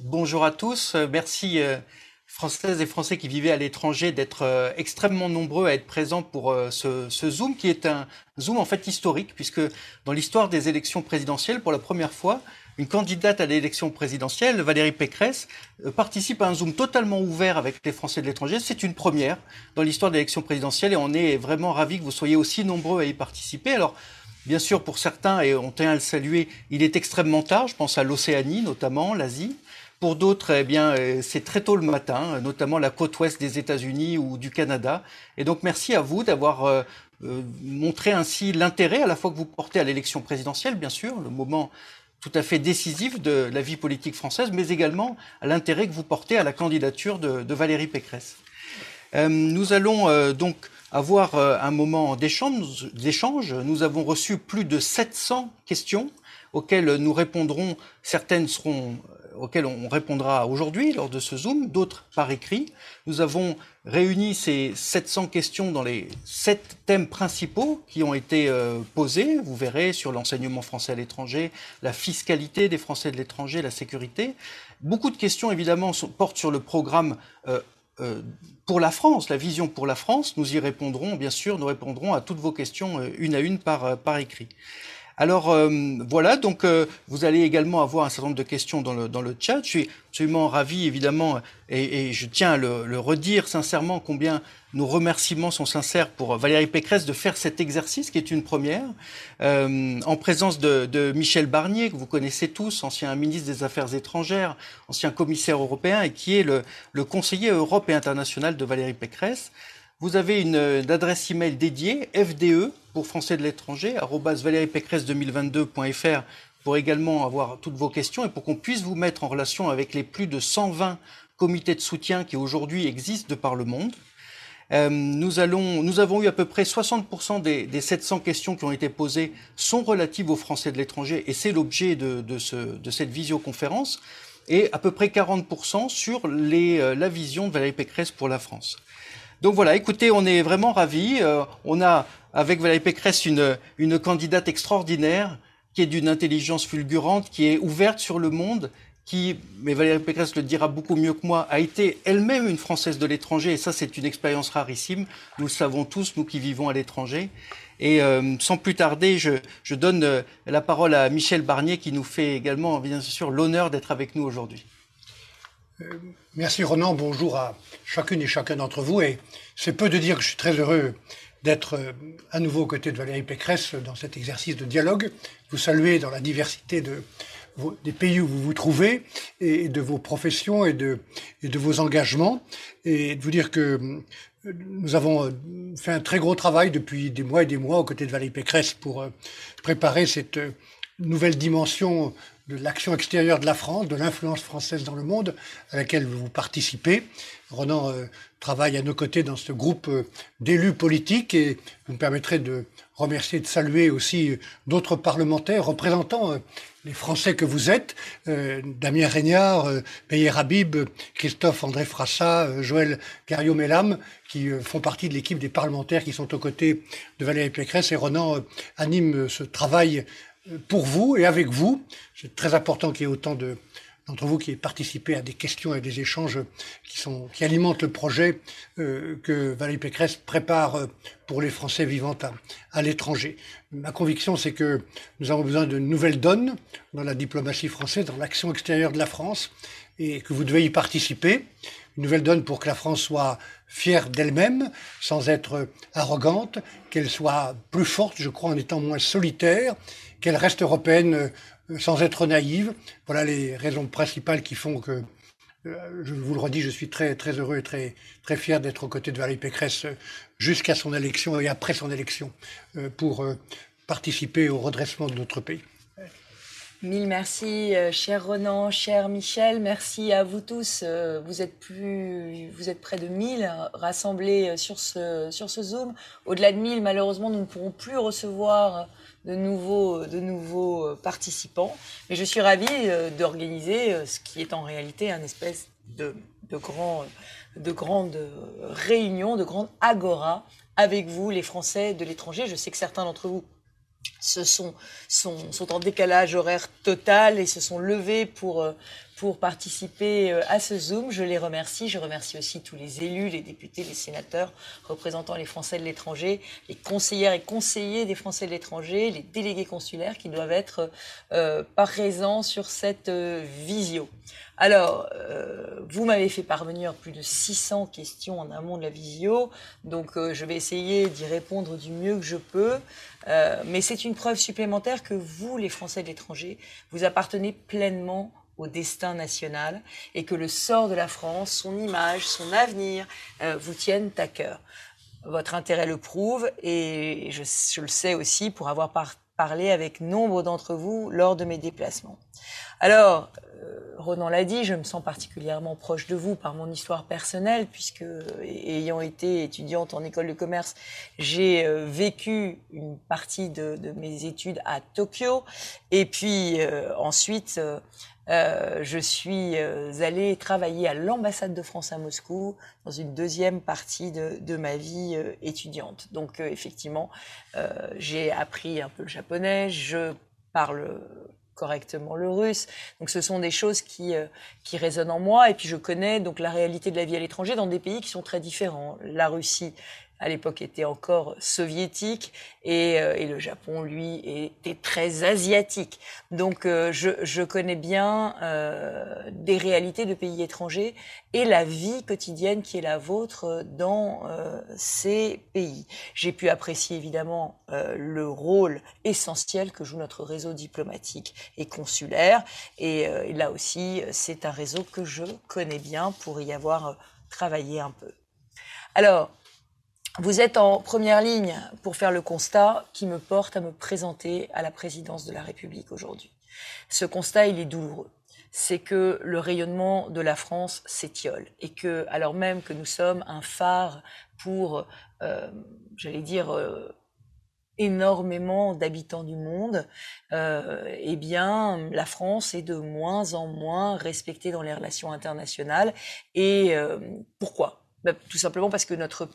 Bonjour à tous. Merci Françaises et Français qui vivaient à l'étranger d'être euh, extrêmement nombreux à être présents pour euh, ce, ce, Zoom, qui est un Zoom en fait historique, puisque dans l'histoire des élections présidentielles, pour la première fois, une candidate à l'élection présidentielle, Valérie Pécresse, euh, participe à un Zoom totalement ouvert avec les Français de l'étranger. C'est une première dans l'histoire de l'élection présidentielle et on est vraiment ravis que vous soyez aussi nombreux à y participer. Alors, Bien sûr, pour certains, et on tient à le saluer, il est extrêmement tard. Je pense à l'Océanie, notamment, l'Asie. Pour d'autres, eh euh, c'est très tôt le matin, notamment la côte ouest des États-Unis ou du Canada. Et donc, merci à vous d'avoir euh, euh, montré ainsi l'intérêt à la fois que vous portez à l'élection présidentielle, bien sûr, le moment tout à fait décisif de la vie politique française, mais également à l'intérêt que vous portez à la candidature de, Valérie Pécresse. nous allons donc avoir un moment d'échange. Nous avons reçu plus de 700 questions auxquelles nous répondrons. Certaines seront auxquelles on répondra aujourd'hui lors de ce Zoom, d'autres par écrit. Nous avons réuni ces 700 questions dans les sept thèmes principaux qui ont été euh, posés. Vous verrez sur l'enseignement français à l'étranger, la fiscalité des Français de l'étranger, la sécurité. Beaucoup de questions, évidemment, portent sur le programme euh, euh, pour la France, la vision pour la France. Nous y répondrons, bien sûr, nous répondrons à toutes vos questions une à une par, par écrit. Alors euh, voilà, donc euh, vous allez également avoir un certain nombre de questions dans le, dans le chat. Je suis absolument ravi, évidemment, et, et je tiens à le, le, redire sincèrement combien nos remerciements sont sincères pour Valérie Pécresse de faire cet exercice qui est une première, euh, en présence de, de, Michel Barnier, que vous connaissez tous, ancien ministre des Affaires étrangères, ancien commissaire européen, et qui est le, le conseiller Europe et international de Valérie Pécresse. Vous avez une, une adresse email dédiée, FDE, pour Français de l'étranger, valériepécresse2022.fr pour également avoir toutes vos questions et pour qu'on puisse vous mettre en relation avec les plus de 120 comités de soutien qui aujourd'hui existent de par le monde. Euh, nous, allons, nous avons eu à peu près 60% des, des, 700 questions qui ont été posées sont relatives aux Français de l'étranger et c'est l'objet de, de, ce, de, cette visioconférence et à peu près 40% sur les, euh, la vision de Valérie Pécresse pour la France. Donc voilà, écoutez, on est vraiment ravis. Euh, on a avec Valérie Pécresse une, une candidate extraordinaire qui est d'une intelligence fulgurante, qui est ouverte sur le monde, qui, mais Valérie Pécresse le dira beaucoup mieux que moi, a été elle-même une Française de l'étranger, et ça c'est une expérience rarissime, nous le savons tous, nous qui vivons à l'étranger. Et euh, sans plus tarder, je, je donne euh, la parole à Michel Barnier, qui nous fait également, bien sûr, l'honneur d'être avec nous aujourd'hui. Euh, merci Ronan, bonjour à chacune et chacun d'entre vous, et c'est peu de dire que je suis très heureux d'être euh, à nouveau aux côtés de Valérie Pécresse dans cet exercice de dialogue. Vous saluez dans la diversité de des pays où vous vous trouvez et de vos professions et de, vos engagements. Et de vous dire que euh, nous avons fait un très gros travail depuis des mois et des mois aux côtés de Valérie Pécresse pour préparer cette nouvelle dimension de l'action extérieure de la France, de l'influence française dans le monde à laquelle vous participez. Ronan euh, travaille à nos côtés dans ce groupe euh, d'élus politiques et vous me permettrez de remercier, de saluer aussi euh, d'autres parlementaires représentant les Français que vous êtes, Damien Régnard, Meyer Habib, Christophe André Frassa, Joël Gario-Mellam, qui font partie de l'équipe des parlementaires qui sont aux côtés de Valérie Pécresse et Ronan anime ce travail pour vous et avec vous. C'est très important qu'il y ait autant de, d'entre vous qui aient participé à des questions et des échanges qui, alimentent le projet euh, que Valérie Pécresse prépare euh, pour les Français vivant à, à l'étranger. Ma conviction, c'est que nous avons besoin de nouvelles donnes dans la diplomatie française, dans l'action extérieure de la France, et que vous devez y participer. Une nouvelle donne pour que la France soit fière d'elle-même, sans être arrogante, qu'elle soit plus forte, je crois, en étant moins solitaire, qu'elle reste européenne euh, sans être naïve. Voilà les raisons principales qui font que, euh, je vous le redis, je suis très, très heureux et très, très fier d'être aux côtés de Valérie Pécresse euh, jusqu'à son élection et après son élection pour participer au redressement de notre pays. Mille merci, cher Ronan, cher Michel. Merci à vous tous. Vous êtes plus, vous êtes près de 1000 rassemblés sur ce, sur ce Zoom. Au-delà de 1000, malheureusement, nous ne pourrons plus recevoir de nouveaux, de nouveaux euh, participants. Mais je suis ravie euh, d'organiser euh, ce qui est en réalité un espèce de, de, grand, de grande réunion, de grande agora avec vous, les Français de l'étranger. Je sais que certains d'entre vous se sont, sont, sont en décalage horaire total et se sont levés pour, pour participer euh, à ce Zoom. Je les remercie. Je remercie aussi tous les élus, les députés, les sénateurs représentant les Français de l'étranger, les conseillères et conseillers des Français de l'étranger, les délégués consulaires qui doivent être euh, présents sur cette euh, visio. Alors, euh, vous m'avez fait parvenir plus de 600 questions en amont de la visio, donc euh, je vais essayer d'y répondre du mieux que je peux. Euh, mais c'est une preuve supplémentaire que vous, les Français de l'étranger, vous appartenez pleinement au destin national et que le sort de la France, son image, son avenir vous tiennent à cœur. Votre intérêt le prouve et je, je le sais aussi pour avoir parlé avec nombre d'entre vous lors de mes déplacements. Alors, euh, Ronan l'a dit, je me sens particulièrement proche de vous par mon histoire personnelle, puisque ayant été étudiante en école de commerce, j'ai euh, vécu une partie de, mes études à Tokyo, et puis euh, ensuite je suis allée travailler à l'ambassade de France à Moscou dans une deuxième partie de, ma vie étudiante. Donc effectivement, j'ai appris un peu le japonais, je parle correctement le russe. Donc ce sont des choses qui, euh, qui résonnent en moi. Et puis je connais donc la réalité de la vie à l'étranger dans des pays qui sont très différents. La Russie à l'époque était encore soviétique et, euh, et, le Japon, lui, était très asiatique. Donc euh, je, je, connais bien euh, des réalités de pays étrangers et la vie quotidienne qui est la vôtre dans euh, ces pays. J'ai pu apprécier évidemment le rôle essentiel que joue notre réseau diplomatique et consulaire. Et, et là aussi, c'est un réseau que je connais bien pour y avoir travaillé un peu. Alors, vous êtes en première ligne pour faire le constat qui me porte à me présenter à la présidence de la République aujourd'hui. Ce constat, il est douloureux. C'est que le rayonnement de la France s'étiole et que, alors même que nous sommes un phare pour, euh, j'allais dire, euh, énormément d'habitants du monde, euh, eh bien, la France est de moins en moins respectée dans les relations internationales. Et euh, pourquoi? Ben, Tout simplement parce que notre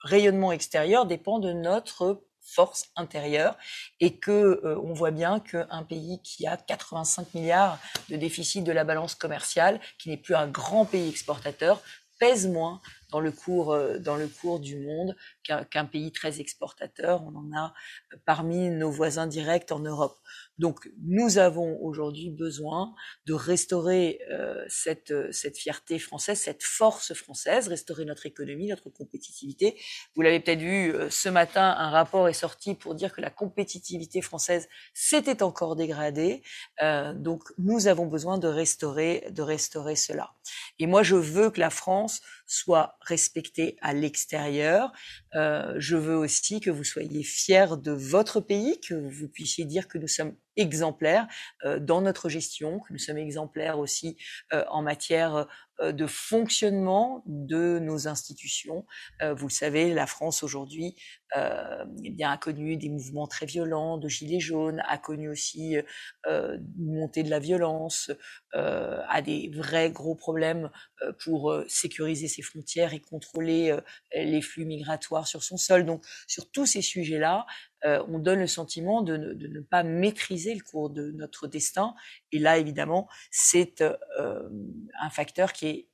rayonnement extérieur dépend de notre force intérieure et que euh, on voit bien qu'un pays qui a 85 milliards de déficit de la balance commerciale, qui n'est plus un grand pays exportateur, pèse moins dans le cours, euh, dans le cours du monde qu'un pays très exportateur. On en a parmi nos voisins directs en Europe. Donc nous avons aujourd'hui besoin de restaurer euh, cette, cette fierté française, cette force française, restaurer notre économie, notre compétitivité. Vous l'avez peut-être vu euh, ce matin, un rapport est sorti pour dire que la compétitivité française s'était encore dégradée. Euh, donc nous avons besoin de restaurer, de restaurer cela. Et moi je veux que la France soit respectée à l'extérieur. Euh, je veux aussi que vous soyez fiers de votre pays, que vous puissiez dire que nous sommes exemplaires euh, dans notre gestion, que nous sommes exemplaires aussi euh, en matière de fonctionnement de nos institutions. Vous le savez, la France aujourd'hui eh bien, a connu des mouvements très violents de gilets jaunes, a connu aussi une montée de la violence, a des vrais gros problèmes pour sécuriser ses frontières et contrôler les flux migratoires sur son sol. Donc, sur tous ces sujets-là, euh, on donne le sentiment de ne, pas maîtriser le cours de notre destin. Et là, évidemment, c'est euh, un facteur qui est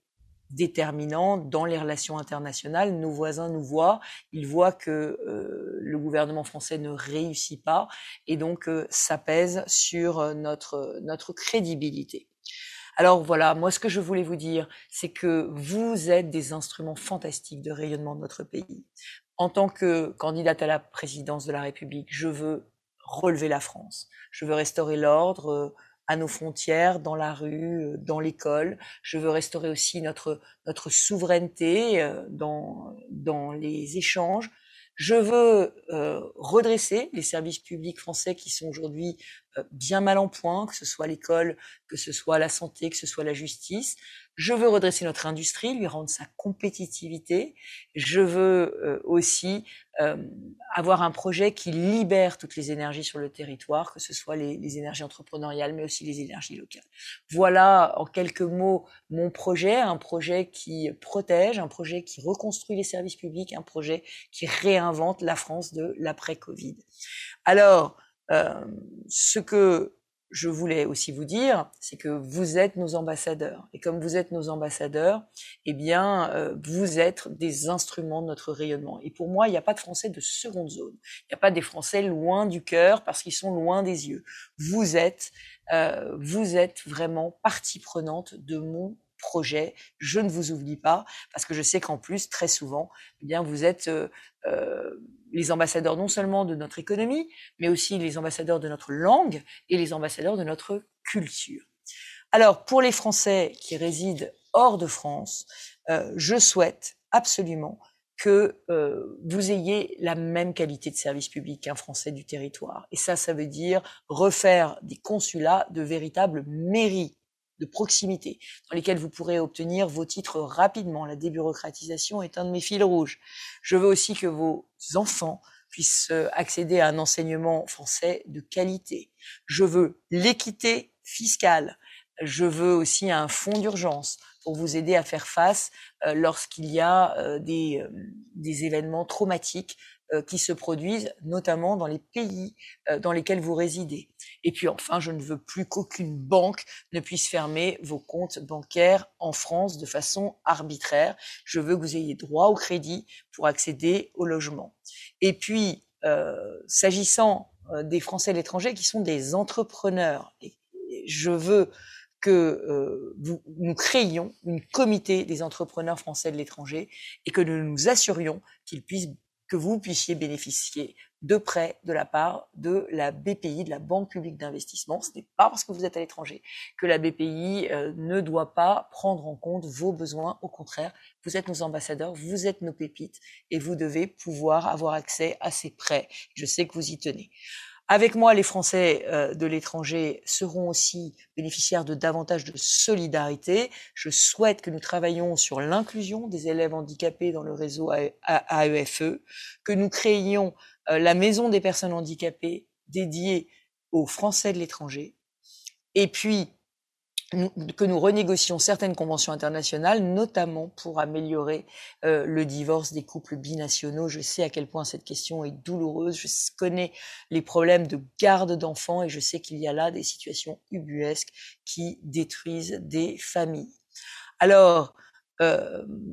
déterminant dans les relations internationales. Nos voisins nous voient, ils voient que euh, le gouvernement français ne réussit pas, et donc ça pèse sur notre crédibilité. Alors voilà, moi ce que je voulais vous dire, c'est que vous êtes des instruments fantastiques de rayonnement de notre pays en tant que candidate à la présidence de la République, je veux relever la France. Je veux restaurer l'ordre euh, à nos frontières, dans la rue, euh, dans l'école. Je veux restaurer aussi notre notre souveraineté euh, dans dans les échanges. Je veux redresser les services publics français qui sont aujourd'hui bien mal en point, que ce soit l'école, que ce soit la santé, que ce soit la justice. Je veux redresser notre industrie, lui rendre sa compétitivité. Je veux euh, aussi euh, avoir un projet qui libère toutes les énergies sur le territoire, que ce soit les, les, énergies entrepreneuriales, mais aussi les énergies locales. Voilà en quelques mots mon projet, un projet qui protège, un projet qui reconstruit les services publics, un projet qui réinvente la France de l'après-Covid. Alors, euh, ce que je voulais aussi vous dire, c'est que vous êtes nos ambassadeurs. Et comme vous êtes nos ambassadeurs, eh bien, euh, vous êtes des instruments de notre rayonnement. Et pour moi, il n'y a pas de Français de seconde zone. Il n'y a pas des Français loin du cœur parce qu'ils sont loin des yeux. Vous êtes, euh, vous êtes vraiment partie prenante de mon projet. Je ne vous oublie pas parce que je sais qu'en plus, très souvent, eh bien, vous êtes euh, euh, les ambassadeurs non seulement de notre économie, mais aussi les ambassadeurs de notre langue et les ambassadeurs de notre culture. Alors, pour les Français qui résident hors de France, euh, je souhaite absolument que euh, vous ayez la même qualité de service public qu'un Français du territoire. Et ça, ça veut dire refaire des consulats de véritables mairies de proximité, dans lesquels vous pourrez obtenir vos titres rapidement. La débureaucratisation est un de mes fils rouges. Je veux aussi que vos enfants puissent euh, accéder à un enseignement français de qualité. Je veux l'équité fiscale. Je veux aussi un fonds d'urgence pour vous aider à faire face euh, lorsqu'il y a euh, des, événements traumatiques qui se produisent notamment dans les pays euh, dans lesquels vous résidez. Et puis enfin, je ne veux plus qu'aucune banque ne puisse fermer vos comptes bancaires en France de façon arbitraire. Je veux que vous ayez droit au crédit pour accéder au logement. Et puis, euh, s'agissant des Français de l'étranger qui sont des entrepreneurs, je veux que nous créions une comité des entrepreneurs français de l'étranger et que nous nous assurions qu'ils puissent que vous puissiez bénéficier de prêts de la part de la BPI, de la Banque publique d'investissement. Ce n'est pas parce que vous êtes à l'étranger que la BPI euh, ne doit pas prendre en compte vos besoins. Au contraire, vous êtes nos ambassadeurs, vous êtes nos pépites et vous devez pouvoir avoir accès à ces prêts. Je sais que vous y tenez. Avec moi, les Français euh, de l'étranger seront aussi bénéficiaires de davantage de solidarité. Je souhaite que nous travaillions sur l'inclusion des élèves handicapés dans le réseau AEFE, e, que nous créions euh, la maison des personnes handicapées dédiée aux Français de l'étranger. Et puis, que nous renégocions certaines conventions internationales, notamment pour améliorer euh, le divorce des couples binationaux. Je sais à quel point cette question est douloureuse. Je connais les problèmes de garde d'enfants et je sais qu'il y a là des situations ubuesques qui détruisent des familles. Alors,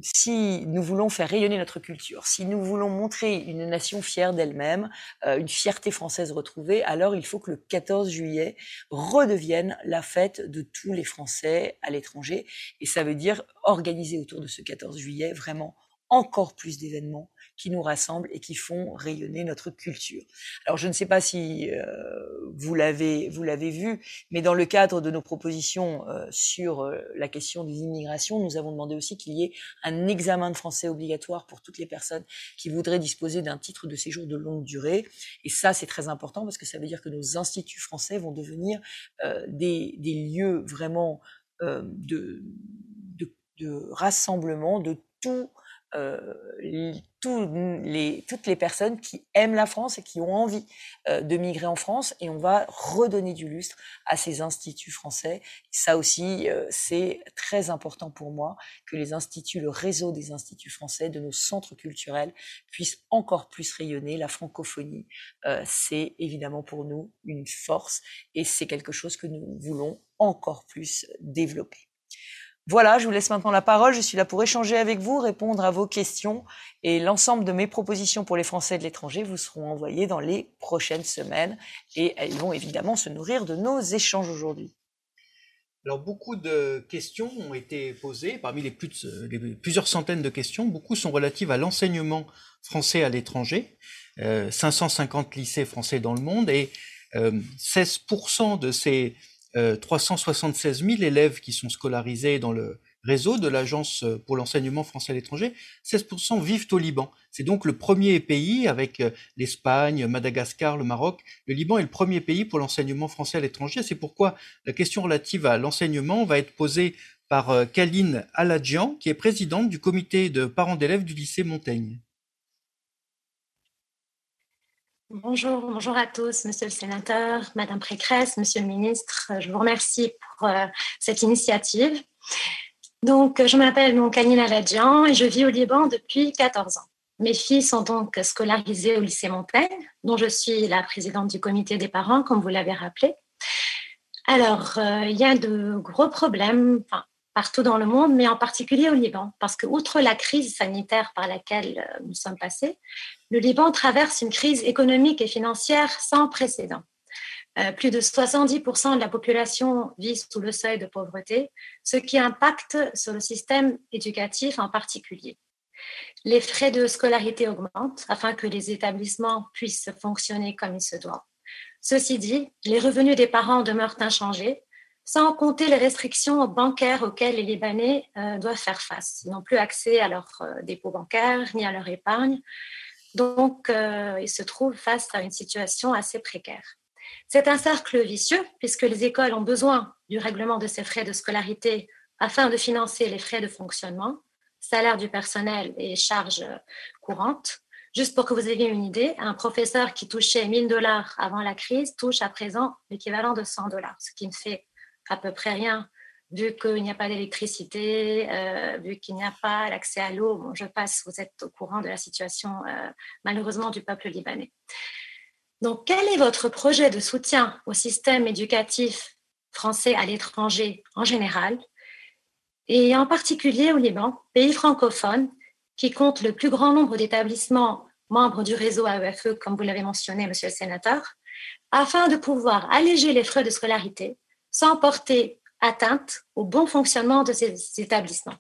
si nous voulons faire rayonner notre culture, si nous voulons montrer une nation fière d'elle-même, euh, une fierté française retrouvée, alors il faut que le 14 juillet redevienne la fête de tous les Français à l'étranger. Et ça veut dire organiser autour de ce 14 juillet vraiment encore plus d'événements qui nous rassemblent et qui font rayonner notre culture. Alors je ne sais pas si euh, vous l'avez vu, mais dans le cadre de nos propositions euh, sur euh, la question des immigrations, nous avons demandé aussi qu'il y ait un examen de français obligatoire pour toutes les personnes qui voudraient disposer d'un titre de séjour de longue durée. Et ça c'est très important parce que ça veut dire que nos instituts français vont devenir des, des lieux vraiment de, de rassemblement de tout euh, les, toutes les personnes qui aiment la France et qui ont envie euh, de migrer en France et on va redonner du lustre à ces instituts français. Ça aussi, euh, c'est très important pour moi que les instituts, le réseau des instituts français, de nos centres culturels puissent encore plus rayonner. La francophonie, c'est évidemment pour nous une force et c'est quelque chose que nous voulons encore plus développer. Voilà, je vous laisse maintenant la parole. Je suis là pour échanger avec vous, répondre à vos questions et l'ensemble de mes propositions pour les Français de l'étranger vous seront envoyées dans les prochaines semaines et elles vont évidemment se nourrir de nos échanges aujourd'hui. Alors beaucoup de questions ont été posées, parmi les, plusieurs centaines de questions, beaucoup sont relatives à l'enseignement français à l'étranger, 550 euh, lycées français dans le monde et 16% euh, de ces 376 euh, 000 élèves qui sont scolarisés dans le réseau de l'Agence pour l'enseignement français à l'étranger, 16% vivent au Liban. C'est donc le premier pays avec euh, l'Espagne, Madagascar, le Maroc. Le Liban est le premier pays pour l'enseignement français à l'étranger. C'est pourquoi la question relative à l'enseignement va être posée par euh, Kaline Aladjian, qui est présidente du comité de parents d'élèves du lycée Montaigne. Bonjour, à tous, monsieur le sénateur, madame Précresse, monsieur le ministre. Je vous remercie pour euh, cette initiative. Donc, je m'appelle donc Ladjian et je vis au Liban depuis 14 ans. Mes filles sont donc scolarisées au lycée Montaigne, dont je suis la présidente du comité des parents, comme vous l'avez rappelé. Alors, il y a de gros problèmes partout dans le monde, mais en particulier au Liban, parce que outre la crise sanitaire par laquelle nous sommes passés, le Liban traverse une crise économique et financière sans précédent. Euh, plus de 70% de la population vit sous le seuil de pauvreté, ce qui impacte sur le système éducatif en particulier. Les frais de scolarité augmentent afin que les établissements puissent fonctionner comme il se doit. Ceci dit, les revenus des parents demeurent inchangés, sans compter les restrictions bancaires auxquelles les Libanais euh, doivent faire face. Ils n'ont plus accès à leurs euh, dépôts bancaires ni à leur épargne. Donc, ils se trouvent face à une situation assez précaire. C'est un cercle vicieux puisque les écoles ont besoin du règlement de ces frais de scolarité afin de financer les frais de fonctionnement, salaire du personnel et charges courantes. Juste pour que vous ayez une idée, un professeur qui touchait 1000 dollars avant la crise touche à présent l'équivalent de 100 dollars, ce qui ne fait à peu près rien vu qu'il n'y a pas d'électricité, euh, vu qu'il n'y a pas l'accès à l'eau. je passe, vous êtes au courant de la situation euh, malheureusement du peuple libanais. Donc, quel est votre projet de soutien au système éducatif français à l'étranger en général et en particulier au Liban, pays francophone qui compte le plus grand nombre d'établissements membres du réseau AEFE, comme vous l'avez mentionné, monsieur le sénateur, afin de pouvoir alléger les frais de scolarité sans porter atteinte au bon fonctionnement de ces établissements.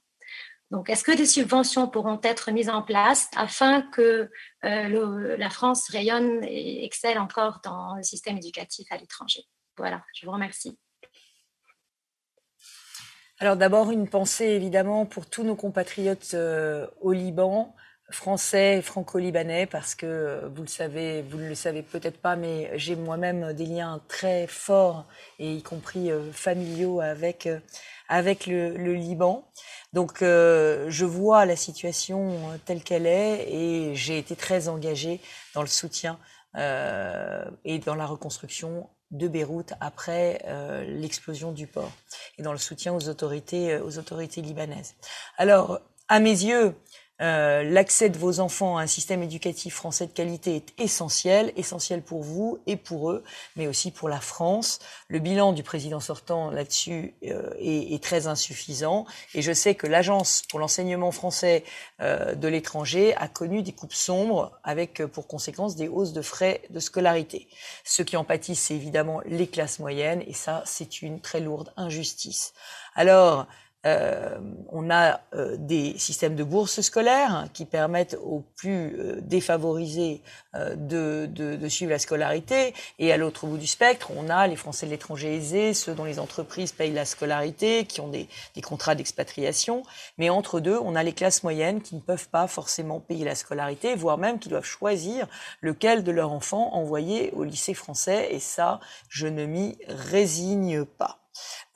Donc, est-ce que des subventions pourront être mises en place afin que euh, la France rayonne et excelle encore dans le système éducatif à l'étranger? Voilà, je vous remercie. Alors d'abord, une pensée évidemment pour tous nos compatriotes euh, au Liban, français et franco-libanais, parce que euh, vous le savez, vous ne le savez peut-être pas, mais j'ai moi-même des liens très forts, et y compris familiaux, avec, avec le, le Liban. Donc euh, je vois la situation euh, telle qu'elle est et j'ai été très engagée dans le soutien euh, et dans la reconstruction de Beyrouth après euh, l'explosion du port et dans le soutien aux autorités, aux autorités libanaises. Alors, à mes yeux, euh, l'accès de vos enfants à un système éducatif français de qualité est essentiel, essentiel pour vous et pour eux, mais aussi pour la France. Le bilan du président sortant là-dessus euh, est, est, très insuffisant et je sais que l'Agence pour l'enseignement français euh, de l'étranger a connu des coupes sombres avec pour conséquence des hausses de frais de scolarité. Ceux qui en pâtissent, c'est évidemment les classes moyennes et ça, c'est une très lourde injustice. Alors, euh, on a euh, des systèmes de bourses scolaires hein, qui permettent aux plus euh, défavorisés de, de, suivre la scolarité. Et à l'autre bout du spectre, on a les Français de l'étranger aisés, ceux dont les entreprises payent la scolarité, qui ont des, des contrats d'expatriation. Mais entre deux, on a les classes moyennes qui ne peuvent pas forcément payer la scolarité, voire même qui doivent choisir lequel de leurs enfants envoyer au lycée français. Et ça, je ne m'y résigne pas.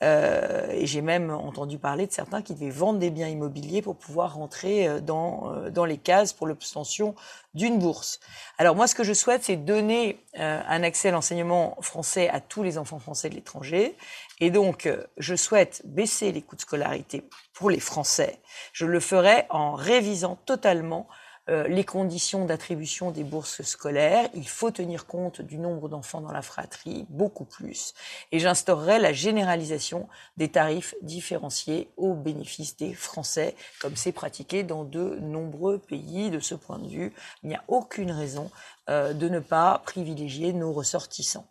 Euh, et j'ai même entendu parler de certains qui devaient vendre des biens immobiliers pour pouvoir rentrer euh, dans, euh, dans les cases pour l'obtention d'une bourse. Alors moi, ce que je souhaite, c'est donner un accès à l'enseignement français à tous les enfants français de l'étranger. Et donc, je souhaite baisser les coûts de scolarité pour les Français. Je le ferai en révisant totalement euh, les conditions d'attribution des bourses scolaires. Il faut tenir compte du nombre d'enfants dans la fratrie, beaucoup plus. Et j'instaurerai la généralisation des tarifs différenciés au bénéfice des Français, comme c'est pratiqué dans de nombreux pays. De ce point de vue, il n'y a aucune raison euh, de ne pas privilégier nos ressortissants.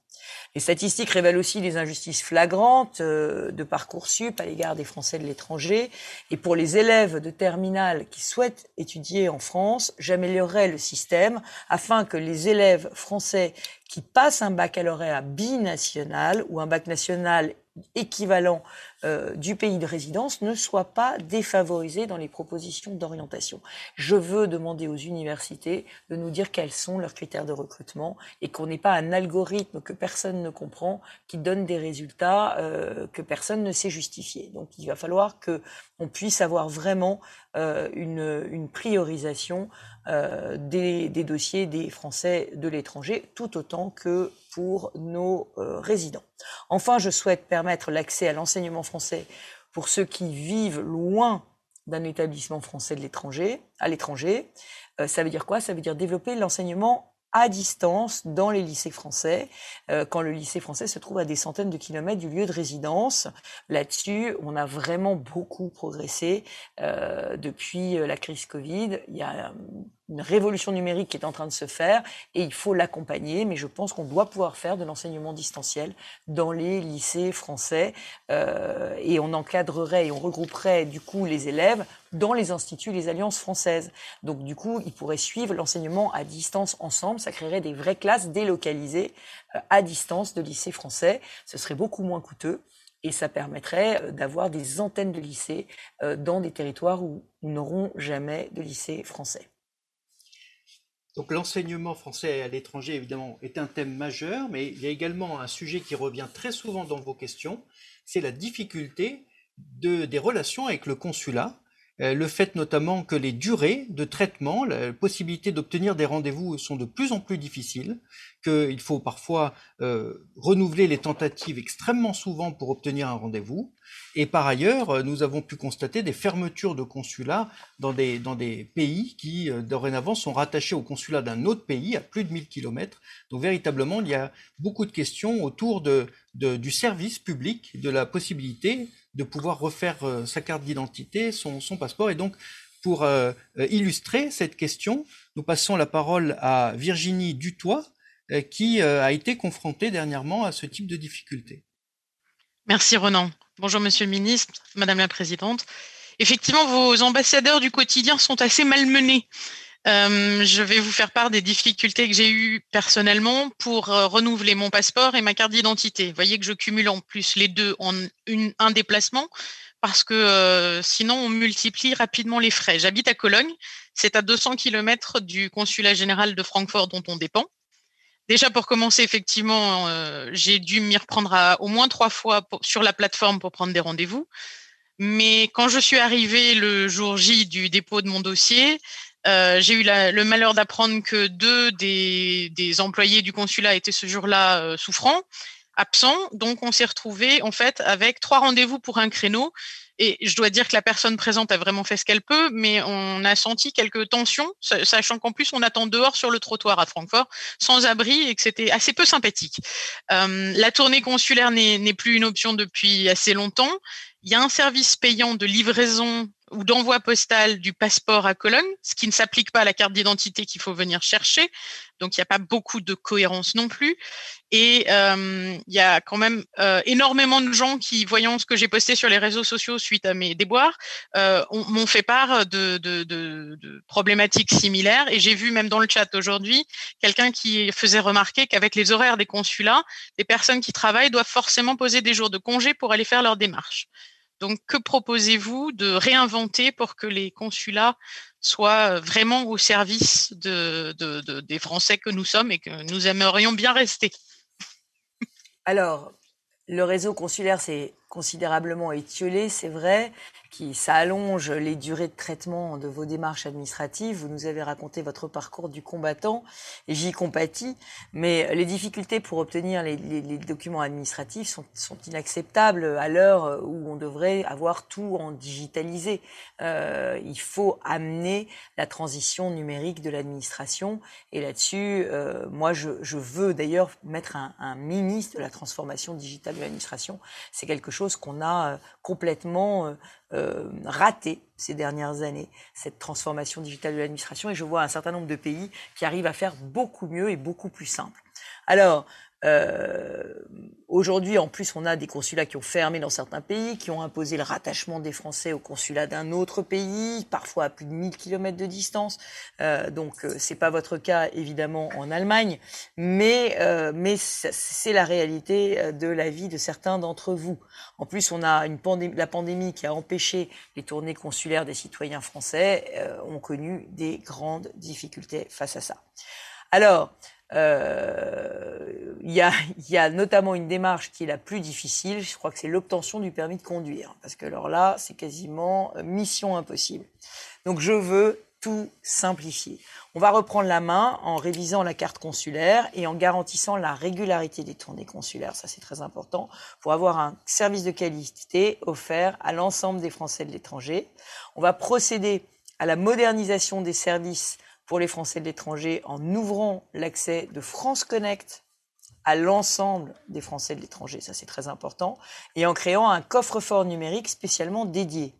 Les statistiques révèlent aussi des injustices flagrantes euh, de Parcoursup à l'égard des Français de l'étranger. Et pour les élèves de terminale qui souhaitent étudier en France, j'améliorerai le système afin que les élèves français qui passent un baccalauréat binational ou un bac national équivalent euh, du pays de résidence ne soit pas défavorisé dans les propositions d'orientation. Je veux demander aux universités de nous dire quels sont leurs critères de recrutement et qu'on n'ait pas un algorithme que personne ne comprend qui donne des résultats euh, que personne ne sait justifier. Donc il va falloir que on puisse avoir vraiment euh, une, priorisation euh, des, des, dossiers des Français de l'étranger, tout autant que pour nos euh, résidents. Enfin, je souhaite permettre l'accès à l'enseignement français pour ceux qui vivent loin d'un établissement français de l'étranger, à l'étranger. Euh, ça veut dire quoi? Ça veut dire développer l'enseignement à distance dans les lycées français, euh, quand le lycée français se trouve à des centaines de kilomètres du lieu de résidence. Là-dessus, on a vraiment beaucoup progressé euh, depuis euh, la crise Covid. Il y a une révolution numérique qui est en train de se faire et il faut l'accompagner. Mais je pense qu'on doit pouvoir faire de l'enseignement distanciel dans les lycées français euh, et on encadrerait et on regrouperait du coup les élèves dans les instituts, les alliances françaises. Donc du coup, ils pourraient suivre l'enseignement à distance ensemble. Ça créerait des vraies classes délocalisées euh, à distance de lycées français. Ce serait beaucoup moins coûteux et ça permettrait euh, d'avoir des antennes de lycées dans des territoires où nous n'aurons jamais de lycée français. Donc l'enseignement français à l'étranger, évidemment, est un thème majeur, mais il y a également un sujet qui revient très souvent dans vos questions, c'est la difficulté de, des relations avec le consulat, le fait notamment que les durées de traitement, la possibilité d'obtenir des rendez-vous sont de plus en plus difficiles, qu'il faut parfois euh, renouveler les tentatives extrêmement souvent pour obtenir un rendez-vous. Et par ailleurs, euh, nous avons pu constater des fermetures de consulats dans des, dans des pays qui, dorénavant, sont rattachés au consulat d'un autre pays à plus de 1000 kilomètres. Donc véritablement, il y a beaucoup de questions autour de, du service public, de la possibilité de pouvoir refaire euh, sa carte d'identité, son, passeport. Et donc, pour euh, euh, illustrer cette question, nous passons la parole à Virginie Dutoit, qui a été confrontée dernièrement à ce type de difficulté. Merci Renan. Bonjour Monsieur le Ministre, Madame la Présidente. Effectivement, vos ambassadeurs du quotidien sont assez malmenés euh, je vais vous faire part des difficultés que j'ai eues personnellement pour euh, renouveler mon passeport et ma carte d'identité. Vous voyez que je cumule en plus les deux en une, un déplacement parce que euh, sinon on multiplie rapidement les frais. J'habite à Cologne, c'est à 200 km du consulat général de Francfort dont on dépend. Déjà pour commencer, effectivement, j'ai dû m'y reprendre à, au moins trois fois sur la plateforme pour prendre des rendez-vous. Mais quand je suis arrivée le jour J du dépôt de mon dossier, euh, j'ai eu le malheur d'apprendre que deux des, des, employés du consulat étaient ce jour-là euh, souffrants, absents. Donc, on s'est retrouvé en fait avec trois rendez-vous pour un créneau. Et je dois dire que la personne présente a vraiment fait ce qu'elle peut, mais on a senti quelques tensions, sachant qu'en plus on attend dehors sur le trottoir à Francfort, sans abri, et que c'était assez peu sympathique. Euh, la tournée consulaire n'est plus une option depuis assez longtemps. Il y a un service payant de livraison ou d'envoi postal du passeport à Cologne, ce qui ne s'applique pas à la carte d'identité qu'il faut venir chercher. Donc il n'y a pas beaucoup de cohérence non plus. Et euh, il y a quand même euh, énormément de gens qui, voyant ce que j'ai posté sur les réseaux sociaux suite à mes déboires, euh, m'ont fait part de, de, problématiques similaires. Et j'ai vu même dans le chat aujourd'hui quelqu'un qui faisait remarquer qu'avec les horaires des consulats, les personnes qui travaillent doivent forcément poser des jours de congé pour aller faire leur démarche. Donc, que proposez-vous de réinventer pour que les consulats soient vraiment au service de, des Français que nous sommes et que nous aimerions bien rester? Alors, le réseau consulaire s'est considérablement étiolé, c'est vrai qui ça allonge les durées de traitement de vos démarches administratives. Vous nous avez raconté votre parcours du combattant et j'y compatis, mais les difficultés pour obtenir les, documents administratifs sont, inacceptables à l'heure où on devrait avoir tout en digitalisé. Euh, il faut amener la transition numérique de l'administration et là-dessus, euh, moi je, veux d'ailleurs mettre un, ministre de la transformation digitale de l'administration. C'est quelque chose qu'on a euh, complètement euh, euh, raté ces dernières années, cette transformation digitale de l'administration, et je vois un certain nombre de pays qui arrivent à faire beaucoup mieux et beaucoup plus simple. Alors, euh, Aujourd'hui, en plus, on a des consulats qui ont fermé dans certains pays, qui ont imposé le rattachement des Français au consulat d'un autre pays, parfois à plus de 1000 km de distance. Euh, donc, euh, c'est pas votre cas, évidemment, en Allemagne, mais, euh, mais c'est la réalité euh, de la vie de certains d'entre vous. En plus, on a une pandémie, la pandémie qui a empêché les tournées consulaires des citoyens français, euh, ont connu des grandes difficultés face à ça. Alors, euh, il y, a, y, a, notamment une démarche qui est la plus difficile, je crois que c'est l'obtention du permis de conduire, parce que alors là, c'est quasiment euh, mission impossible. Donc je veux tout simplifier. On va reprendre la main en révisant la carte consulaire et en garantissant la régularité des tournées consulaires, ça c'est très important, pour avoir un service de qualité offert à l'ensemble des Français de l'étranger. On va procéder à la modernisation des services pour les Français de l'étranger en ouvrant l'accès de France Connect à l'ensemble des Français de l'étranger, ça c'est très important, et en créant un coffre-fort numérique spécialement dédié.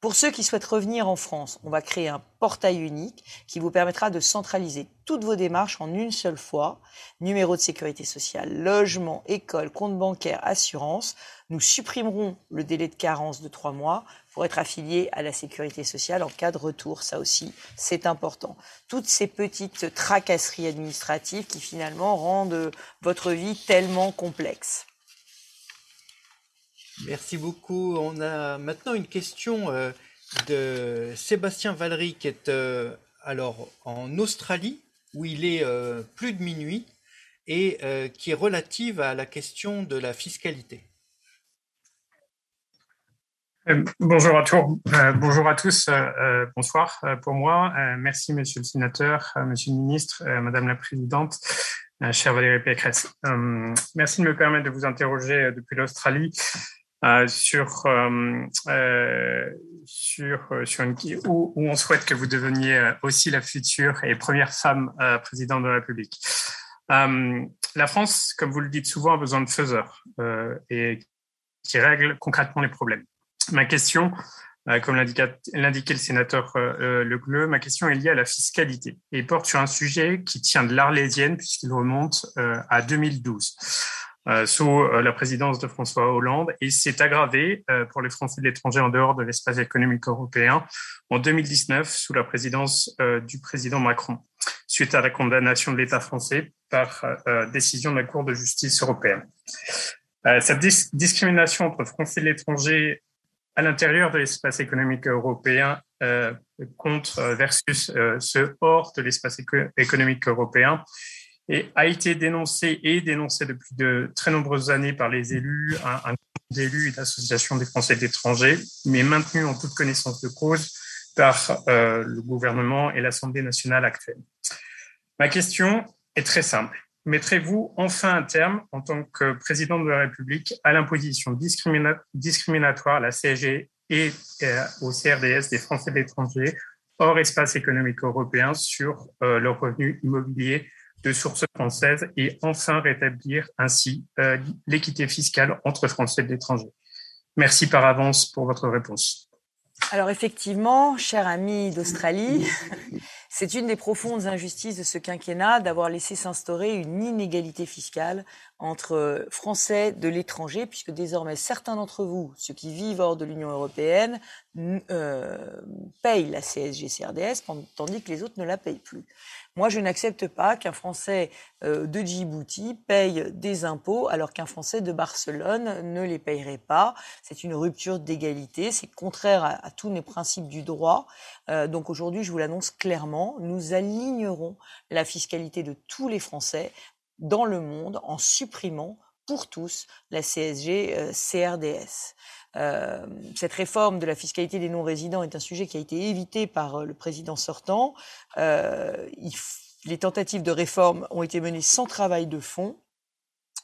Pour ceux qui souhaitent revenir en France, on va créer un portail unique qui vous permettra de centraliser toutes vos démarches en une seule fois. Numéro de sécurité sociale, logement, école, compte bancaire, assurance. Nous supprimerons le délai de carence de trois mois pour être affilié à la sécurité sociale en cas de retour. Ça aussi, c'est important. Toutes ces petites tracasseries administratives qui finalement rendent votre vie tellement complexe. Merci beaucoup. On a maintenant une question euh, de Sébastien Valery qui est euh, alors en Australie où il est euh, plus de minuit et qui est relative à la question de la fiscalité. Bonjour à tous, bonjour à tous, bonsoir pour moi. merci Monsieur le Sénateur, Monsieur le Ministre, Madame la Présidente, chère Valérie Pécresse. merci de me permettre de vous interroger depuis l'Australie euh, sur euh, euh, sur sur une où, où, on souhaite que vous deveniez aussi la future et première femme présidente de la République. la France, comme vous le dites souvent, a besoin de faiseurs et qui règlent concrètement les problèmes. Ma question, comme l'indiquait le sénateur Le Gleu, ma question est liée à la fiscalité et porte sur un sujet qui tient de l'Arlésienne puisqu'il remonte à 2012. Euh, sous euh, la présidence de François Hollande et s'est aggravé euh, pour les Français de l'étranger en dehors de l'espace économique européen en 2019 sous la présidence du président Macron, suite à la condamnation de l'État français par décision de la Cour de justice européenne. Cette discrimination entre Français de l'étranger à l'intérieur de l'espace économique européen contre versus ceux hors de l'espace économique européen et a été dénoncé et dénoncé depuis de très nombreuses années par les élus, un, un d'élus et d'associations des Français de l'étranger, mais maintenu en toute connaissance de cause par euh, le gouvernement et l'Assemblée nationale actuelle. Ma question est très simple. Mettrez-vous enfin un terme, en tant que président de la République, à l'imposition discriminatoire à la CSG et euh, au CRDS des Français de l'étranger hors espace économique européen sur euh, leurs revenus immobiliers de sources françaises et enfin rétablir ainsi euh, l'équité fiscale entre Français et l'étranger. Merci par avance pour votre réponse. Alors effectivement, cher ami d'Australie, c'est une des profondes injustices de ce quinquennat d'avoir laissé s'instaurer une inégalité fiscale entre Français de l'étranger, puisque désormais certains d'entre vous, ceux qui vivent hors de l'Union européenne, euh, payent la CSG-CRDS, tandis que les autres ne la payent plus. Moi, je n'accepte pas qu'un Français euh, de Djibouti paye des impôts alors qu'un Français de Barcelone ne les payerait pas. C'est une rupture d'égalité, c'est contraire à, tous les principes du droit. Euh, donc aujourd'hui, je vous l'annonce clairement, nous alignerons la fiscalité de tous les Français dans le monde en supprimant pour tous la CSG euh, CRDS. Euh, cette réforme de la fiscalité des non-résidents est un sujet qui a été évité par euh, le président sortant. Les tentatives de réforme ont été menées sans travail de fond.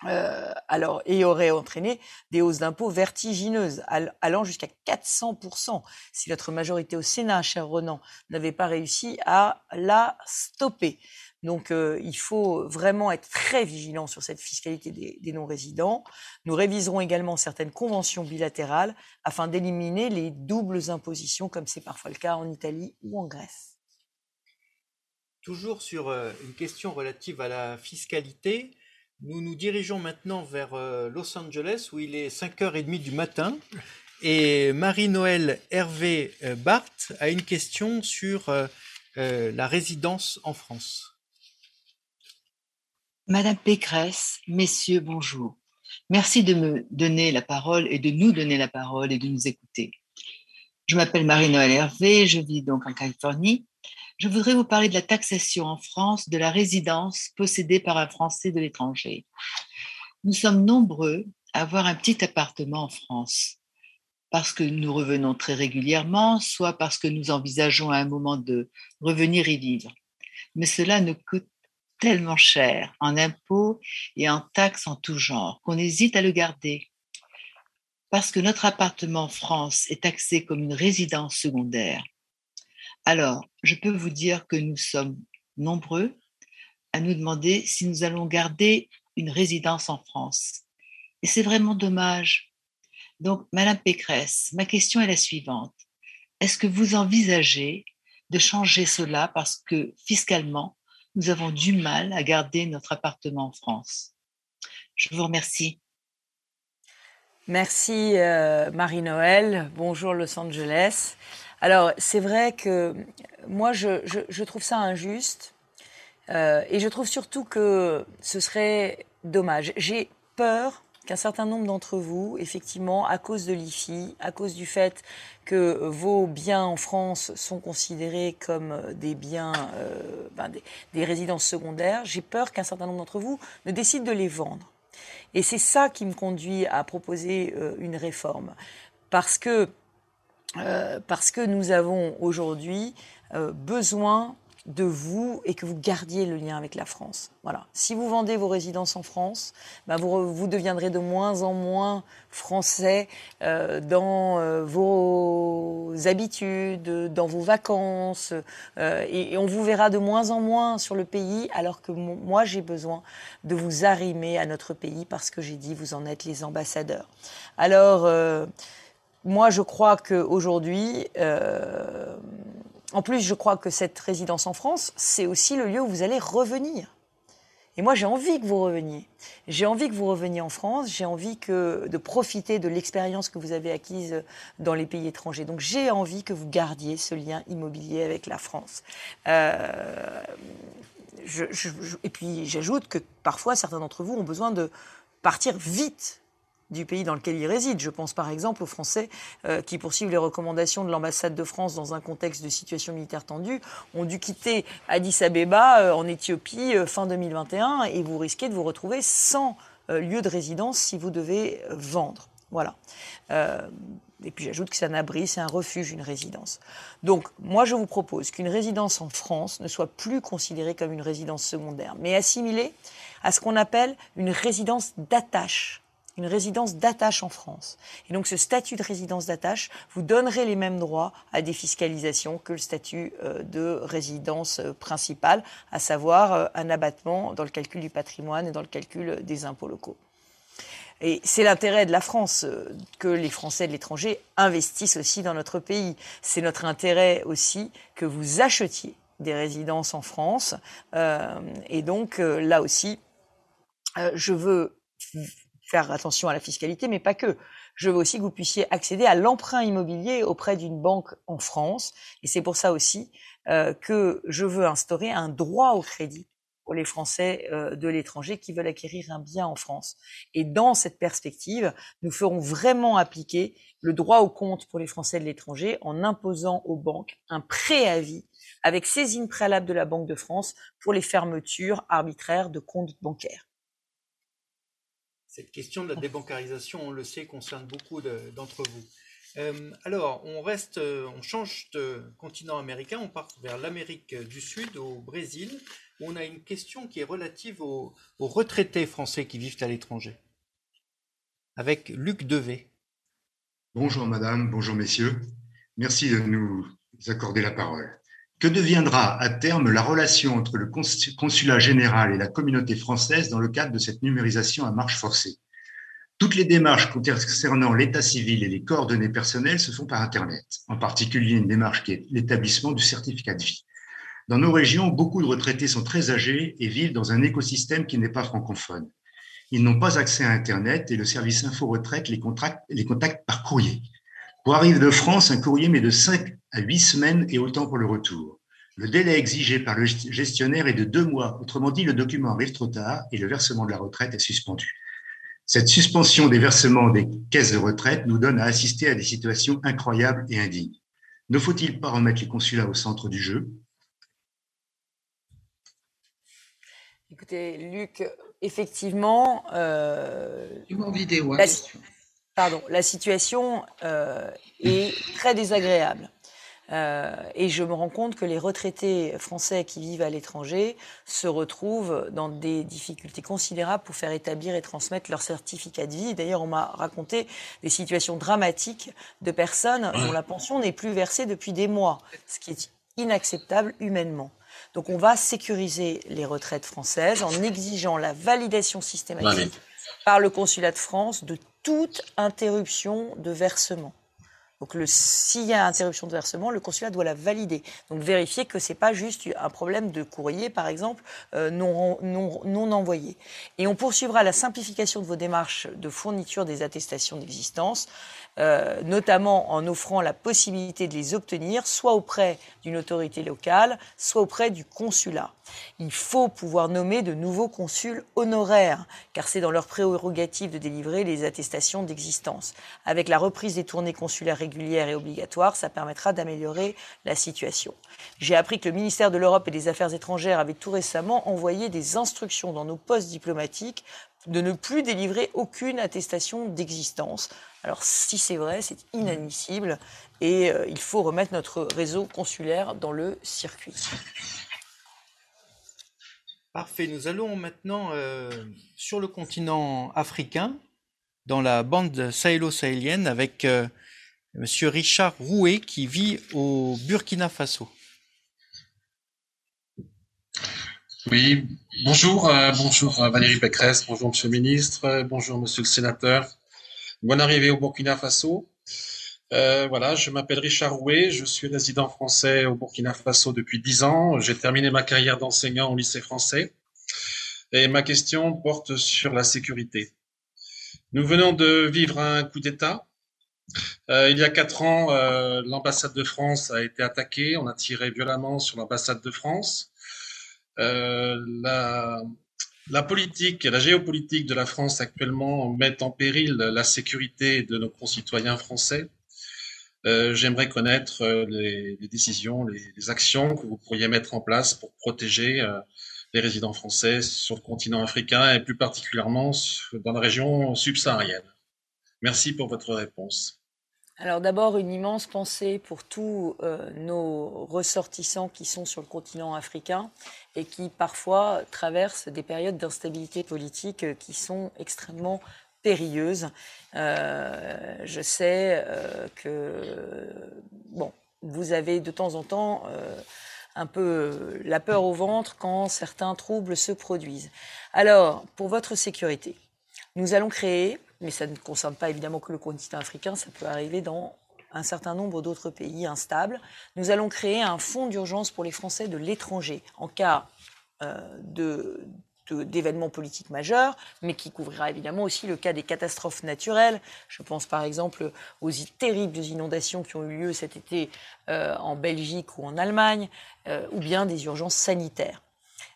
Euh, alors, et aurait entraîné des hausses d'impôts vertigineuses, allant jusqu'à 400%, si notre majorité au Sénat, cher Renan, n'avait pas réussi à la stopper. Donc, euh, il faut vraiment être très vigilant sur cette fiscalité des, non-résidents. Nous réviserons également certaines conventions bilatérales afin d'éliminer les doubles impositions, comme c'est parfois le cas en Italie ou en Grèce. Toujours sur euh, une question relative à la fiscalité, nous nous dirigeons maintenant vers euh, Los Angeles où il est 5h30 du matin. Et Marie-Noël Hervé Barthes a une question sur la résidence en France. Madame Pécresse, messieurs, bonjour. Merci de me donner la parole et de nous donner la parole et de nous écouter. Je m'appelle Marie-Noël Hervé, je vis donc en Californie. Je voudrais vous parler de la taxation en France de la résidence possédée par un Français de l'étranger. Nous sommes nombreux à avoir un petit appartement en France parce que nous revenons très régulièrement, soit parce que nous envisageons à un moment de revenir y vivre. Mais cela ne coûte tellement cher en impôts et en taxes en tout genre qu'on hésite à le garder. Parce que notre appartement en France est taxé comme une résidence secondaire. Alors, je peux vous dire que nous sommes nombreux à nous demander si nous allons garder une résidence en France. Et c'est vraiment dommage. Donc, Madame Pécresse, ma question est la suivante. Est-ce que vous envisagez de changer cela parce que fiscalement, nous avons du mal à garder notre appartement en France? Je vous remercie. Merci euh, Marie-Noël. Bonjour Los Angeles. Alors, c'est vrai que moi, je, trouve ça injuste. Euh, et je trouve surtout que ce serait dommage. J'ai peur qu'un certain nombre d'entre vous, effectivement, à cause de l'IFI, à cause du fait que vos biens en France sont considérés comme des biens, euh, ben, des, résidences secondaires, j'ai peur qu'un certain nombre d'entre vous ne décident de les vendre. Et c'est ça qui me conduit à proposer euh, une réforme. Parce que, euh, parce que nous avons aujourd'hui besoin de vous et que vous gardiez le lien avec la France. Voilà. Si vous vendez vos résidences en France, bah, vous, deviendrez de moins en moins français euh, dans euh, vos habitudes, dans vos vacances, euh, et, on vous verra de moins en moins sur le pays, alors que moi j'ai besoin de vous arrimer à notre pays parce que j'ai dit vous en êtes les ambassadeurs. Alors moi je crois qu'aujourd'hui en plus, je crois que cette résidence en France, c'est aussi le lieu où vous allez revenir. Et moi, j'ai envie que vous reveniez. J'ai envie que vous reveniez en France. J'ai envie que, de profiter de l'expérience que vous avez acquise dans les pays étrangers. Donc, j'ai envie que vous gardiez ce lien immobilier avec la France. Euh, et puis, j'ajoute que parfois, certains d'entre vous ont besoin de partir vite du pays dans lequel ils résident. Je pense par exemple aux Français euh, qui poursuivent les recommandations de l'ambassade de France dans un contexte de situation militaire tendue, ont dû quitter Addis Abeba euh, en Éthiopie euh, fin 2021 et vous risquez de vous retrouver sans lieu de résidence si vous devez vendre. Voilà. et puis j'ajoute que c'est un abri, c'est un refuge, une résidence. Donc moi je vous propose qu'une résidence en France ne soit plus considérée comme une résidence secondaire, mais assimilée à ce qu'on appelle une résidence d'attache une résidence d'attache en France. Et donc ce statut de résidence d'attache vous donnerait les mêmes droits à défiscalisation que le statut euh, de résidence euh, principale, à savoir euh, un abattement dans le calcul du patrimoine et dans le calcul des impôts locaux. Et c'est l'intérêt de la France que les Français de l'étranger investissent aussi dans notre pays. C'est notre intérêt aussi que vous achetiez des résidences en France. et donc là aussi, je veux faire attention à la fiscalité, mais pas que. Je veux aussi que vous puissiez accéder à l'emprunt immobilier auprès d'une banque en France. Et c'est pour ça aussi euh, que je veux instaurer un droit au crédit pour les Français euh, de l'étranger qui veulent acquérir un bien en France. Et dans cette perspective, nous ferons vraiment appliquer le droit au compte pour les Français de l'étranger en imposant aux banques un préavis avec saisine préalable de la Banque de France pour les fermetures arbitraires de comptes bancaires. Cette question de la débancarisation, on le sait, concerne beaucoup d'entre vous. Euh, alors, on reste, euh, on change de continent américain, on part vers l'Amérique du Sud, au Brésil, où on a une question qui est relative aux, retraités français qui vivent à l'étranger. Avec Luc Devet. Bonjour madame, bonjour messieurs. Merci de nous accorder la parole. Que deviendra à terme la relation entre le consulat général et la communauté française dans le cadre de cette numérisation à marche forcée? Toutes les démarches concernant l'état civil et les coordonnées personnelles se font par Internet, en particulier une démarche qui est l'établissement du certificat de vie. Dans nos régions, beaucoup de retraités sont très âgés et vivent dans un écosystème qui n'est pas francophone. Ils n'ont pas accès à Internet et le service Info Retraite les, contacte par courrier. Pour arriver de France, un courrier met de 5 à 8 semaines et autant pour le retour. Le délai exigé par le gestionnaire est de deux mois. Autrement dit, le document arrive trop tard et le versement de la retraite est suspendu. Cette suspension des versements des caisses de retraite nous donne à assister à des situations incroyables et indignes. Ne faut-il pas remettre les consulats au centre du jeu? Écoutez, Luc, effectivement, euh, vidéo, hein, Pardon, la situation euh, est très désagréable. Euh, et je me rends compte que les retraités français qui vivent à l'étranger se retrouvent dans des difficultés considérables pour faire établir et transmettre leur certificat de vie. D'ailleurs, on m'a raconté des situations dramatiques de personnes dont la pension n'est plus versée depuis des mois, ce qui est inacceptable humainement. Donc on va sécuriser les retraites françaises en exigeant la validation systématique par le consulat de France de toute interruption de versement. Donc, s'il y a interruption de versement, le consulat doit la valider. Donc, vérifier que ce n'est pas juste un problème de courrier, par exemple, euh, non, non, non envoyé. Et on poursuivra la simplification de vos démarches de fourniture des attestations d'existence euh, notamment en offrant la possibilité de les obtenir soit auprès d'une autorité locale, soit auprès du consulat. Il faut pouvoir nommer de nouveaux consuls honoraires, car c'est dans leur prérogative de délivrer les attestations d'existence. Avec la reprise des tournées consulaires régulières et obligatoires, ça permettra d'améliorer la situation. J'ai appris que le ministère de l'Europe et des Affaires étrangères avait tout récemment envoyé des instructions dans nos postes diplomatiques de ne plus délivrer aucune attestation d'existence. Alors si c'est vrai, c'est inadmissible et euh, il faut remettre notre réseau consulaire dans le circuit. Parfait, nous allons maintenant euh, sur le continent africain, dans la bande sahélo-sahélienne, avec euh, M. Richard Rouet qui vit au Burkina Faso. Oui, bonjour, euh, bonjour euh, Valérie Pécresse, bonjour Monsieur le Ministre, euh, bonjour Monsieur le Sénateur. Bonne arrivée au Burkina Faso. voilà, je m'appelle Richard Rouet, je suis résident français au Burkina Faso depuis dix ans. J'ai terminé ma carrière d'enseignant au lycée français. Et ma question porte sur la sécurité. Nous venons de vivre un coup d'État. Il y a quatre ans, l'ambassade de France a été attaquée. On a tiré violemment sur l'ambassade de France. Euh, la, politique et la géopolitique de la France actuellement mettent en péril la sécurité de nos concitoyens français. Euh, J'aimerais connaître euh, les, décisions, les, actions que vous pourriez mettre en place pour protéger euh, les résidents français sur le continent africain et plus particulièrement dans la région subsaharienne. Merci pour votre réponse. Alors d'abord, une immense pensée pour tous euh, nos ressortissants qui sont sur le continent africain et qui parfois traversent des périodes d'instabilité politique euh, qui sont extrêmement périlleuses. Euh, je sais que bon, vous avez de temps en temps un peu la peur au ventre quand certains troubles se produisent. Alors, pour votre sécurité, nous allons créer mais ça ne concerne pas évidemment que le continent africain, ça peut arriver dans un certain nombre d'autres pays instables. Nous allons créer un fonds d'urgence pour les Français de l'étranger en cas euh, de d'événements politiques majeurs, mais qui couvrira évidemment aussi le cas des catastrophes naturelles. Je pense par exemple aux terribles inondations qui ont eu lieu cet été euh, en Belgique ou en Allemagne, euh, ou bien des urgences sanitaires.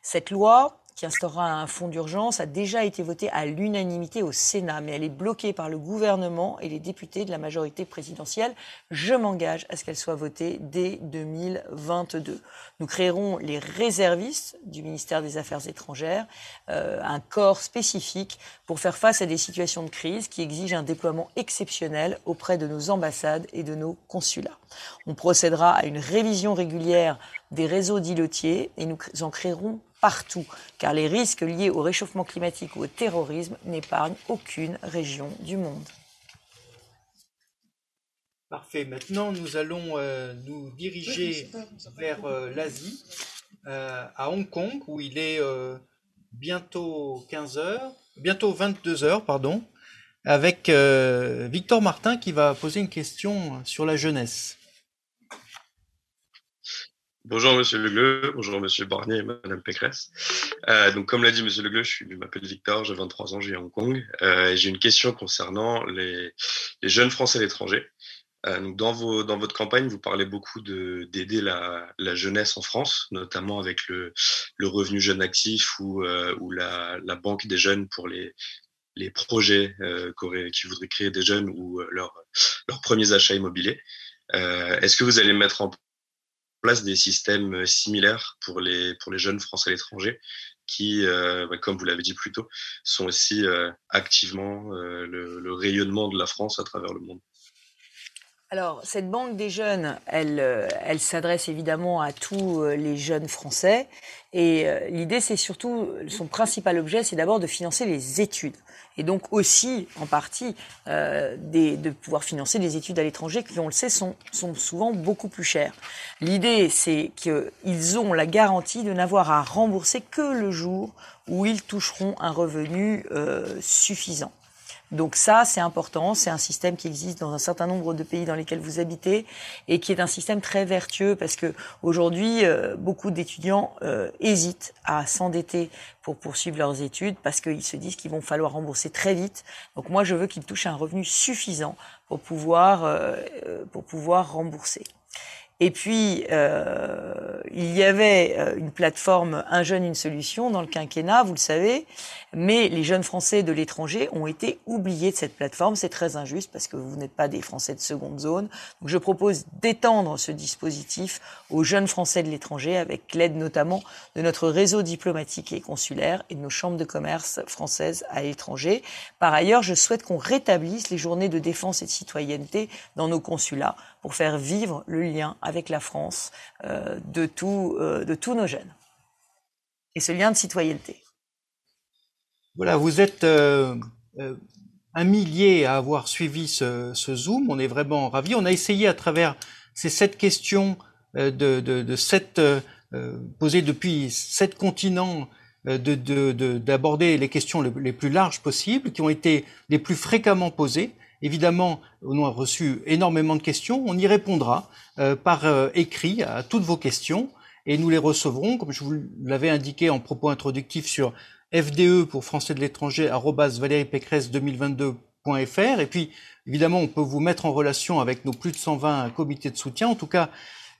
Cette loi qui instaurera un fonds d'urgence a déjà été votée à l'unanimité au Sénat, mais elle est bloquée par le gouvernement et les députés de la majorité présidentielle. Je m'engage à ce qu'elle soit votée dès 2022. Nous créerons les réservistes du ministère des Affaires étrangères, euh, un corps spécifique pour faire face à des situations de crise qui exigent un déploiement exceptionnel auprès de nos ambassades et de nos consulats. On procédera à une révision régulière des réseaux d'îlotiers et nous en créerons partout, car les risques liés au réchauffement climatique ou au terrorisme n'épargnent aucune région du monde. Parfait. Maintenant, nous allons euh, nous diriger vers euh, l'Asie, euh, à Hong Kong, où il est euh, bientôt 15 heures, bientôt 22 heures, pardon, avec euh, Victor Martin qui va poser une question sur la jeunesse. Bonjour Monsieur Legleux, bonjour Monsieur Barnier et Madame Pécresse. Euh, donc comme l'a dit Monsieur Legleux, je, je m'appelle Victor, j'ai 23 ans, je vis à Hong Kong. Euh, j'ai une question concernant les, les jeunes Français à l'étranger. Euh, donc dans, vos, dans votre campagne, vous parlez beaucoup de, d'aider la, la jeunesse en France, notamment avec le, le revenu jeune actif ou, euh, ou la, la banque des jeunes pour les, les projets euh, qui voudraient créer des jeunes ou euh, leurs leurs premiers achats immobiliers. Euh, est-ce que vous allez mettre en place des systèmes euh, similaires pour les, pour les jeunes Français à l'étranger qui, euh, comme vous l'avez dit plus tôt, sont aussi euh, activement le, rayonnement de la France à travers le monde. Alors, cette banque des jeunes, elle, euh, elle s'adresse évidemment à tous euh, les jeunes français. Et euh, l'idée, c'est surtout, son principal objet, c'est d'abord de financer les études. Et donc aussi, en partie, euh, des, de pouvoir financer des études à l'étranger qui, on le sait, sont, sont souvent beaucoup plus chères. L'idée, c'est qu'ils ont la garantie de n'avoir à rembourser que le jour où ils toucheront un revenu euh, suffisant. Donc ça, c'est important. C'est un système qui existe dans un certain nombre de pays dans lesquels vous habitez et qui est un système très vertueux parce que aujourd'hui, euh, beaucoup d'étudiants euh, hésitent à s'endetter pour poursuivre leurs études parce qu'ils se disent qu'il vont falloir rembourser très vite. Donc moi, je veux qu'ils touchent un revenu suffisant pour pouvoir euh, pour pouvoir rembourser. Et puis, euh, il y avait euh, une plateforme Un jeune, une solution dans le quinquennat, vous le savez, mais les jeunes Français de l'étranger ont été oubliés de cette plateforme. C'est très injuste parce que vous n'êtes pas des Français de seconde zone. Donc, je propose d'étendre ce dispositif aux jeunes Français de l'étranger avec l'aide notamment de notre réseau diplomatique et consulaire et de nos chambres de commerce françaises à l'étranger. Par ailleurs, je souhaite qu'on rétablisse les journées de défense et de citoyenneté dans nos consulats pour faire vivre le lien avec la France euh, de, euh, de tous nos jeunes. Et ce lien de citoyenneté. Voilà, vous êtes euh, euh, un millier à avoir suivi ce, ce, Zoom. On est vraiment ravis. On a essayé à travers ces sept questions euh, de, de, de sept, euh, posées depuis sept continents d'aborder de, les questions les, plus larges possibles, qui ont été les plus fréquemment posées. Évidemment, on a reçu énormément de questions. On y répondra euh, par euh, écrit à toutes vos questions et nous les recevrons, comme je vous l'avais indiqué en propos introductif sur FDE pour Français de l'étranger Pécresse 2022.fr. Et puis, évidemment, on peut vous mettre en relation avec nos plus de 120 comités de soutien. En tout cas,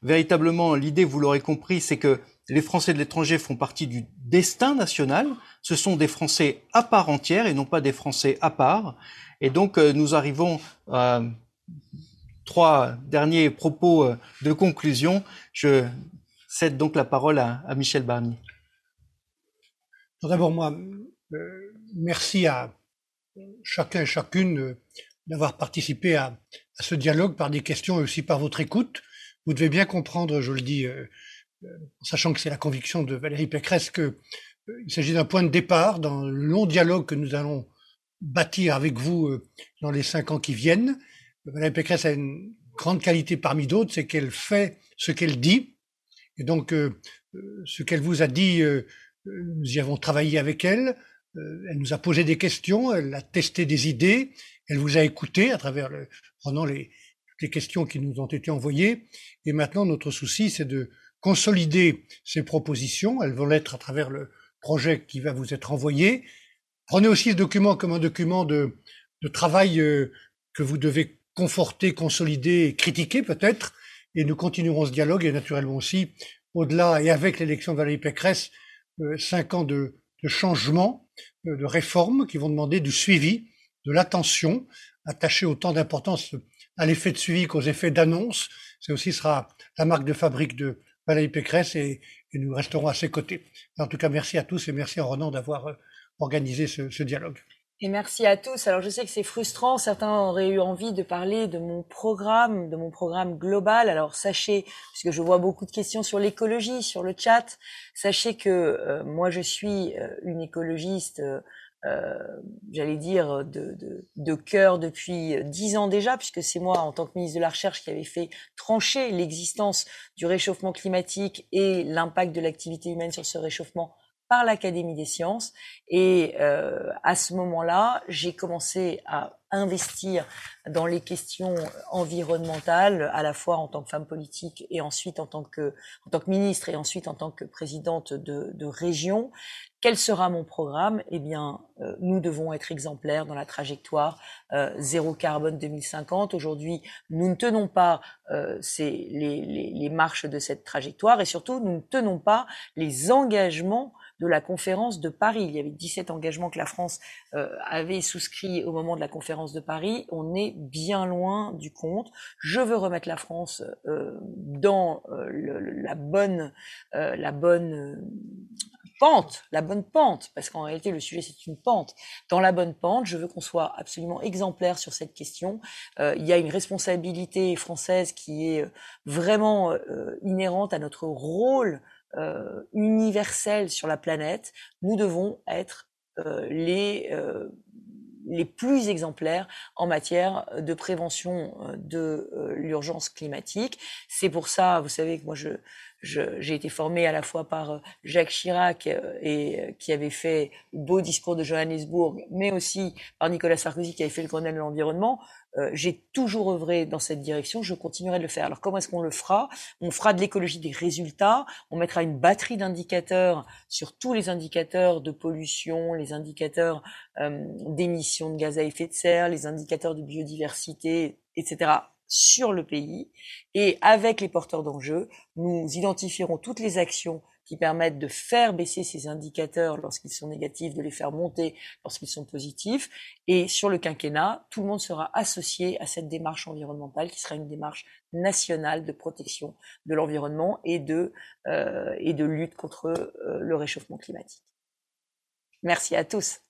véritablement, l'idée, vous l'aurez compris, c'est que les Français de l'étranger font partie du destin national. Ce sont des Français à part entière et non pas des Français à part. Et donc, euh, nous arrivons à trois derniers propos euh, de conclusion. Je cède donc la parole à Michel Barnier. D'abord, moi, euh, merci à chacun et chacune euh, d'avoir participé à, à, ce dialogue par des questions et aussi par votre écoute. Vous devez bien comprendre, je le dis, euh, en sachant que c'est la conviction de Valérie Pécresse, qu'il s'agit d'un point de départ dans le long dialogue que nous allons bâtir avec vous euh, dans les cinq ans qui viennent. Valérie Pécresse a une grande qualité parmi d'autres, c'est qu'elle fait ce qu'elle dit. Et donc, euh, euh, ce qu'elle vous a dit, nous y avons travaillé avec elle. Elle nous a posé des questions, elle a testé des idées, elle vous a écouté à travers le, prenant les, les questions qui nous ont été envoyées. Et maintenant, notre souci, c'est de consolider ces propositions. Elles vont l'être à travers le projet qui va vous être envoyé Prenez aussi ce document comme un document de, de travail euh, que vous devez conforter, consolider, critiquer peut-être. Et nous continuerons ce dialogue et naturellement aussi, au-delà et avec l'élection de Valérie Pécresse, euh, cinq ans de, de changement, euh, de réformes qui vont demander du suivi, de l'attention, attacher autant d'importance à l'effet de suivi qu'aux effets d'annonce. C'est aussi sera la marque de fabrique de Valérie Pécresse et, et, nous resterons à ses côtés. En tout cas, merci à tous et merci à Ronan d'avoir organiser ce, ce dialogue. Et merci à tous. Alors je sais que c'est frustrant, certains auraient eu envie de parler de mon programme, de mon programme global. Alors sachez, puisque je vois beaucoup de questions sur l'écologie, sur le chat, sachez que euh, moi je suis euh, une écologiste, euh, j'allais dire, de, de, de cœur depuis dix ans déjà, puisque c'est moi, en tant que ministre de la Recherche, qui avait fait trancher l'existence du réchauffement climatique et l'impact de l'activité humaine sur ce réchauffement par l'Académie des sciences. Et euh, à ce moment-là, j'ai commencé à investir dans les questions environnementales, à la fois en tant que femme politique et ensuite en tant que, en tant que ministre et ensuite en tant que présidente de, de région. Quel sera mon programme? Eh bien, euh, nous devons être exemplaires dans la trajectoire euh, zéro carbone 2050. Aujourd'hui, nous ne tenons pas euh, les, les, les marches de cette trajectoire et surtout, nous ne tenons pas les engagements de la conférence de Paris. Il y avait 17 engagements que la France euh, avait souscrits au moment de la conférence de Paris. On est bien loin du compte. Je veux remettre la France euh, dans euh, la bonne, la bonne pente, la bonne pente, parce qu'en réalité le sujet c'est une pente. Dans la bonne pente, je veux qu'on soit absolument exemplaire sur cette question. Euh, il y a une responsabilité française qui est vraiment inhérente à notre rôle universel sur la planète. Nous devons être les les plus exemplaires en matière de prévention de l'urgence climatique. C'est pour ça, vous savez que moi je j'ai été formée à la fois par euh, Jacques Chirac euh, et euh, qui avait fait le beau discours de Johannesburg, mais aussi par Nicolas Sarkozy qui avait fait le Grenelle de l'environnement. J'ai toujours œuvré dans cette direction, je continuerai de le faire. Alors comment est-ce qu'on le fera? On fera de l'écologie des résultats, on mettra une batterie d'indicateurs sur tous les indicateurs de pollution, les indicateurs d'émissions de gaz à effet de serre, les indicateurs de biodiversité, etc sur le pays et avec les porteurs d'enjeux, nous identifierons toutes les actions qui permettent de faire baisser ces indicateurs lorsqu'ils sont négatifs, de les faire monter lorsqu'ils sont positifs. Et sur le quinquennat, tout le monde sera associé à cette démarche environnementale qui sera une démarche nationale de protection de l'environnement et de, euh, et de lutte contre euh, le réchauffement climatique. Merci à tous.